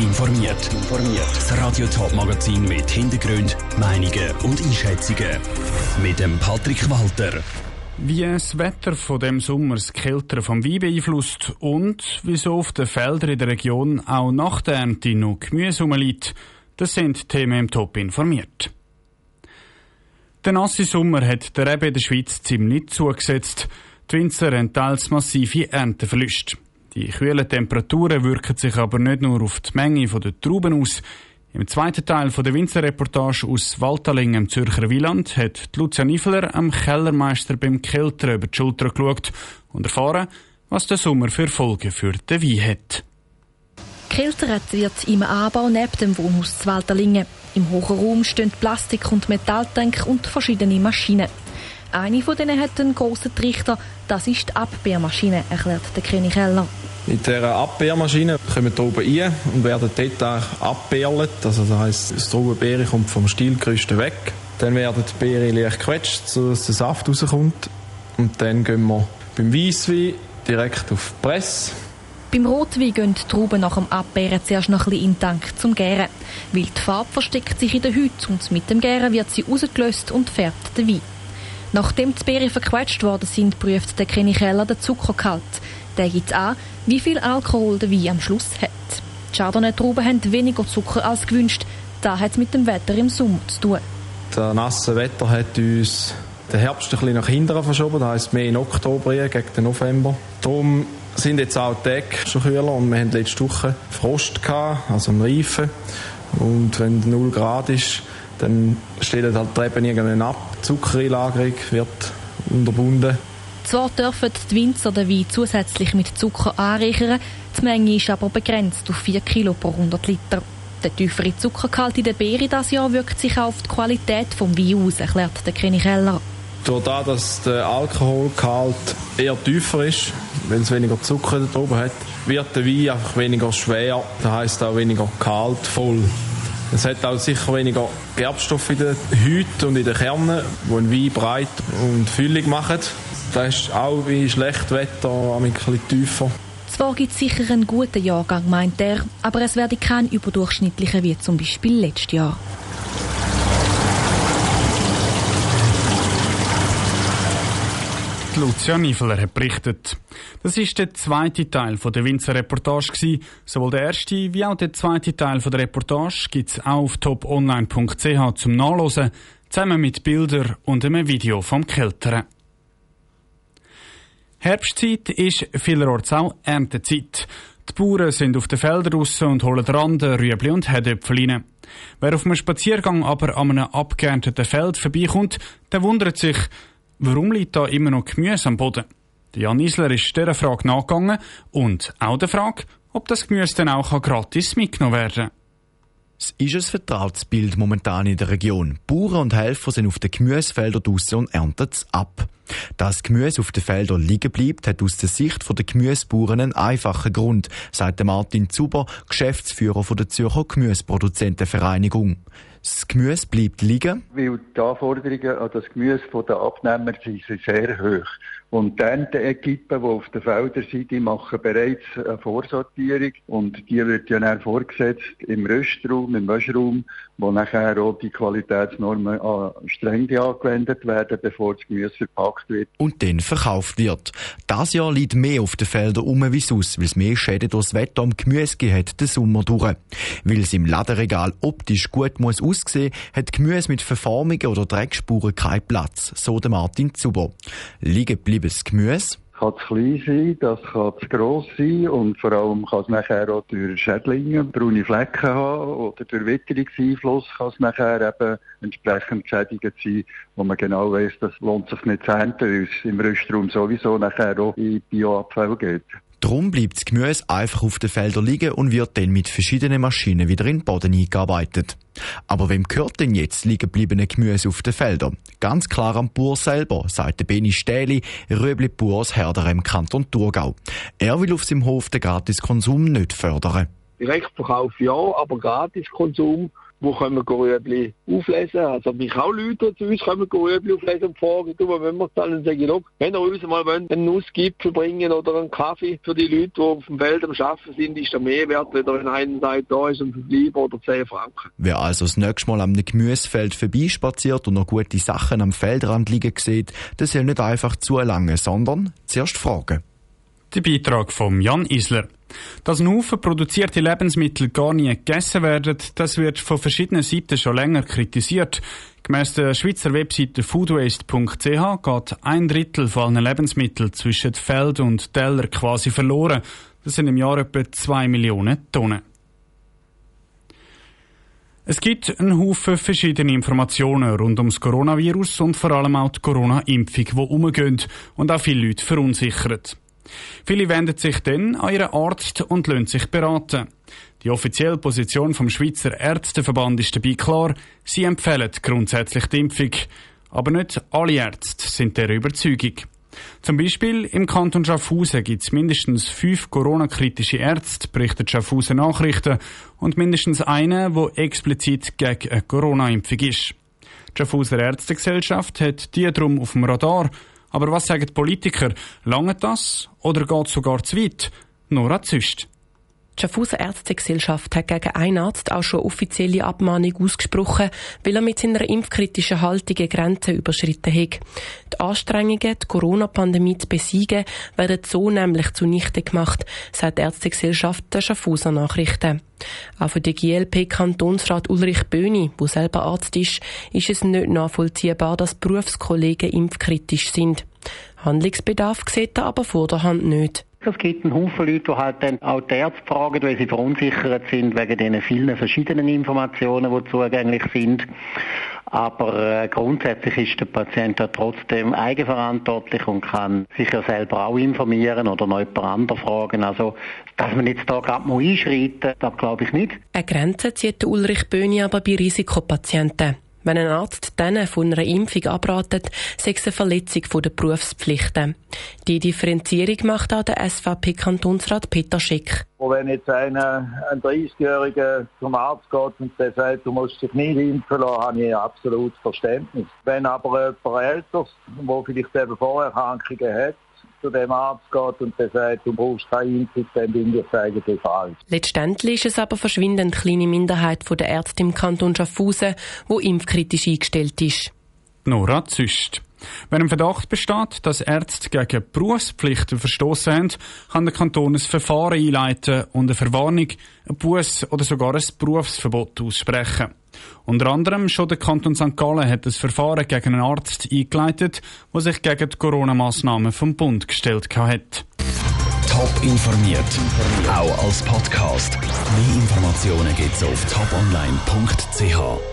informiert. Das Radio Top Magazin mit Hintergrund, Meinungen und Einschätzungen mit dem Patrick Walter. Wie das Wetter von dem Sommer das Kältere vom Wein beeinflusst und wieso auf den Feldern in der Region auch nach der Ernte noch Gemüse rumliegt, das sind Themen im Top informiert. Der nasse Sommer hat der Rebe in der Schweiz ziemlich zugesetzt. Die Winzer haben teils massive Ernteverluste. Die kühlen Temperaturen wirken sich aber nicht nur auf die Menge der Trauben aus. Im zweiten Teil der Winzerreportage aus Waltaling im Zürcher Wieland hat Lucia Niffler am Kellermeister beim Keltern über die Schulter geschaut und erfahren, was der Sommer für Folgen für den Wein hat. Keltert wird im Anbau neben dem Wohnhaus zu Walterlingen. Im hohen Raum stehen Plastik- und Metalltank und verschiedene Maschinen. Eine von denen hat einen grossen Trichter. Das ist die Abbeermaschine, erklärt der König Heller. Mit dieser Abbeermaschine kommen die oben rein und werden dort abbeerlet. Also das heisst, das Traubenbeere kommt vom Stielgerüst weg. Dann werden die Beere leicht gequetscht, sodass der Saft rauskommt. Und dann gehen wir beim Weisswein direkt auf die Presse. Beim Rotwein gehen die Trauben nach dem Abbeeren zuerst noch ein bisschen in den Tank zum Gären. Weil die Farbe versteckt sich in der Hütte und mit dem Gären wird sie rausgelöst und färbt den Wein. Nachdem die Beeren verquetscht worden sind, prüft der Keller den Zuckergehalt. Der gibt an, wie viel Alkohol der Wein am Schluss hat. Die Chardonnay-Trauben haben weniger Zucker als gewünscht. Das hat mit dem Wetter im Sommer zu tun. Das nasse Wetter hat uns den Herbst ein bisschen nach hinten verschoben, das heisst mehr in Oktober gegen den November. Darum sind jetzt auch die Tage schon kühler und wir hatten letzte Woche Frost gehabt, also einen Reifen. Und wenn 0 Grad ist, dann stellen halt die Reben irgendwann ab. Die Zuckereinlagerung wird unterbunden. Zwar dürfen die Winzer den Wein zusätzlich mit Zucker anreichern, die Menge ist aber begrenzt auf 4 Kilo pro 100 Liter. Der tiefere Zuckergehalt in der Beere dieses Jahr wirkt sich auch auf die Qualität des Weins aus, erklärt der König Heller. Durch das, dass der Alkoholgehalt eher tiefer ist, wenn es weniger Zucker da oben hat, wird der Wein einfach weniger schwer, das heisst auch weniger kaltvoll. Es hat auch sicher weniger Gerbstoffe in den Hüten und in den Kernen, die einen Wein breit und füllig machen. Das ist auch wie Schlechtwetter ein bisschen tiefer. Zwar gibt es sicher einen guten Jahrgang, meint er, aber es werde kein überdurchschnittlicher wie zum Beispiel letztes Jahr. Lucia Niveler hat berichtet. Das ist der zweite Teil der Winzer Reportage Sowohl der erste wie auch der zweite Teil der Reportage gibt es auch auf toponline.ch zum Nachlesen, zusammen mit Bildern und einem Video vom Kälteren. Herbstzeit ist vielerorts auch Erntezeit. Die Bauern sind auf den Feldern raus und holen Randen, Rüebli und Herdöpfel rein. Wer auf einem Spaziergang aber an einem abgeernteten Feld vorbeikommt, der wundert sich, Warum liegt da immer noch Gemüse am Boden? Jan Isler ist dieser Frage nachgegangen und auch der Frage, ob das Gemüse dann auch gratis mitgenommen werden kann. Es ist ein vertrautes Bild momentan in der Region. Bauern und Helfer sind auf den Gemüsefeldern draussen und ernten es ab. Dass Gemüse auf den Feldern liegen bleibt, hat aus der Sicht der Gemüsebauern einen einfachen Grund, sagt Martin Zuber, Geschäftsführer der Zürcher Gemüseproduzentenvereinigung. Das Gemüse bleibt liegen. Weil die Anforderungen an das Gemüse der Abnehmer sind sehr hoch. Und die Ernteequipen, die auf den Feldern sind, die machen bereits eine Vorsortierung und die wird ja dann vorgesetzt im Röstraum, im Waschraum, wo nachher auch die Qualitätsnormen streng angewendet werden, bevor das Gemüse verpackt wird. Und dann verkauft wird. Das Jahr liegt mehr auf den Feldern um wie sonst, weil es mehr Schäden durchs Wetter am Gemüse hat den Sommer durch. Weil es im Ladenregal optisch gut muss aussehen, hat Gemüse mit Verformungen oder Dreckspuren keinen Platz, so der Martin Zuber. Liegen bleibendes Gemüse kann zu klein sein, das kann zu gross sein und vor allem kann es nachher auch durch Schädlinge, braune Flecken haben oder durch Witterungseinfluss kann es nachher eben entsprechend schädigend sein, wo man genau weiss, das lohnt sich nicht zu ernten, weil es im Röstraum sowieso nachher auch in Bioabfall geht. Darum bleibt das Gemüse einfach auf den Feldern liegen und wird dann mit verschiedenen Maschinen wieder in den Boden eingearbeitet. Aber wem gehört denn jetzt liegen gebliebene Gemüse auf den Feldern? Ganz klar am Bauer selber, sagt der Beni Stähli, Röbli Bauer aus Herder im Kanton Thurgau. Er will auf seinem Hof den Gratiskonsum nicht fördern. Direktverkauf ja, aber Gratiskonsum die kommen Rüebli auflesen. Also mich auch Leute zu uns kommen Rüebli auflesen und fragen, du, wenn wir es dann und sagen, look, wenn ihr uns mal einen Nussgipfel bringen oder einen Kaffee für die Leute, die auf dem Feld am Arbeiten sind, ist der mehr wert, wenn einer sagt, da ist ein Verbleib oder 10 Franken. Wer also das nächste Mal am Gemüsefeld vorbeispaziert und noch gute Sachen am Feldrand liegen sieht, das soll nicht einfach zu lange, sondern zuerst fragen. Der Beitrag von Jan Isler. Dass ein Haufen produzierte Lebensmittel gar nie gegessen werden, das wird von verschiedenen Seiten schon länger kritisiert. Gemäss der Schweizer Webseite foodwaste.ch geht ein Drittel von allen Lebensmitteln zwischen Feld und Teller quasi verloren. Das sind im Jahr etwa zwei Millionen Tonnen. Es gibt einen Haufen verschiedene Informationen rund ums Coronavirus und vor allem auch die Corona-Impfung, die umgehen und auch viele Leute verunsichern. Viele wenden sich dann an ihren Arzt und lassen sich beraten. Die offizielle Position vom Schweizer Ärzteverband ist dabei klar, sie empfehlen grundsätzlich die Impfung. Aber nicht alle Ärzte sind der Überzeugung. Zum Beispiel im Kanton Schaffhausen gibt es mindestens fünf Corona-kritische Ärzte, berichtet Schaffhausen Nachrichten, und mindestens einen, wo explizit gegen eine Corona-Impfung ist. Die Schaffhauser Ärztegesellschaft hat die drum auf dem Radar aber was sagen die Politiker? Lange das oder geht sogar zu weit? Nora Züst. Die Schaffhauser Ärztegesellschaft hat gegen einen Arzt auch schon offizielle Abmahnung ausgesprochen, weil er mit seiner impfkritischen Haltung eine Grenze überschritten hat. Die Anstrengungen, die Corona-Pandemie zu besiegen, werden so nämlich zunichte gemacht, sagt die Ärztegesellschaft der Schaffhauser Nachrichten. Auch für den GLP-Kantonsrat Ulrich Böhni, der selber Arzt ist, ist es nicht nachvollziehbar, dass Berufskollegen impfkritisch sind. Handlungsbedarf sieht er aber vor der Hand nicht. Es gibt einen Haufen Leute, die halt dann auch die Ärzte fragen, weil sie verunsichert sind wegen den vielen verschiedenen Informationen, die zugänglich sind. Aber äh, grundsätzlich ist der Patient ja trotzdem eigenverantwortlich und kann sich ja selber auch informieren oder noch jemand anderen fragen. Also, dass man jetzt da gerade mal einschreiten, das glaube ich nicht. Eine Grenze zieht Ulrich Böhni aber bei Risikopatienten. Wenn ein Arzt denen von einer Impfung abratet, sei es eine Verletzung der Berufspflichten. Die Differenzierung macht auch der SVP-Kantonsrat Peter Schick. Wenn jetzt einer, ein 30-Jähriger zum Arzt geht und der sagt, du musst dich nicht impfen lassen, habe ich absolut Verständnis. Wenn aber jemand älter, der vielleicht eben Vorerkrankungen hat, zu dem Arzt geht und der sagt, du brauchst keine Impfung, dann bin ich eigentlich falsch. Letztendlich ist es aber verschwindend kleine Minderheit der Ärzte im Kanton Schaffhausen, wo impfkritisch eingestellt ist. Nora Züst. Wenn ein Verdacht besteht, dass Ärzte gegen Berufspflichten verstoßen haben, kann der Kanton ein Verfahren einleiten und eine Verwarnung, ein Buß oder sogar ein Berufsverbot aussprechen. Unter anderem schon der Kanton St. Gallen hat ein Verfahren gegen einen Arzt eingeleitet, der sich gegen die Corona-Massnahmen vom Bund gestellt hat. Top informiert, auch als Podcast. Mehr Informationen gibt's auf toponline.ch.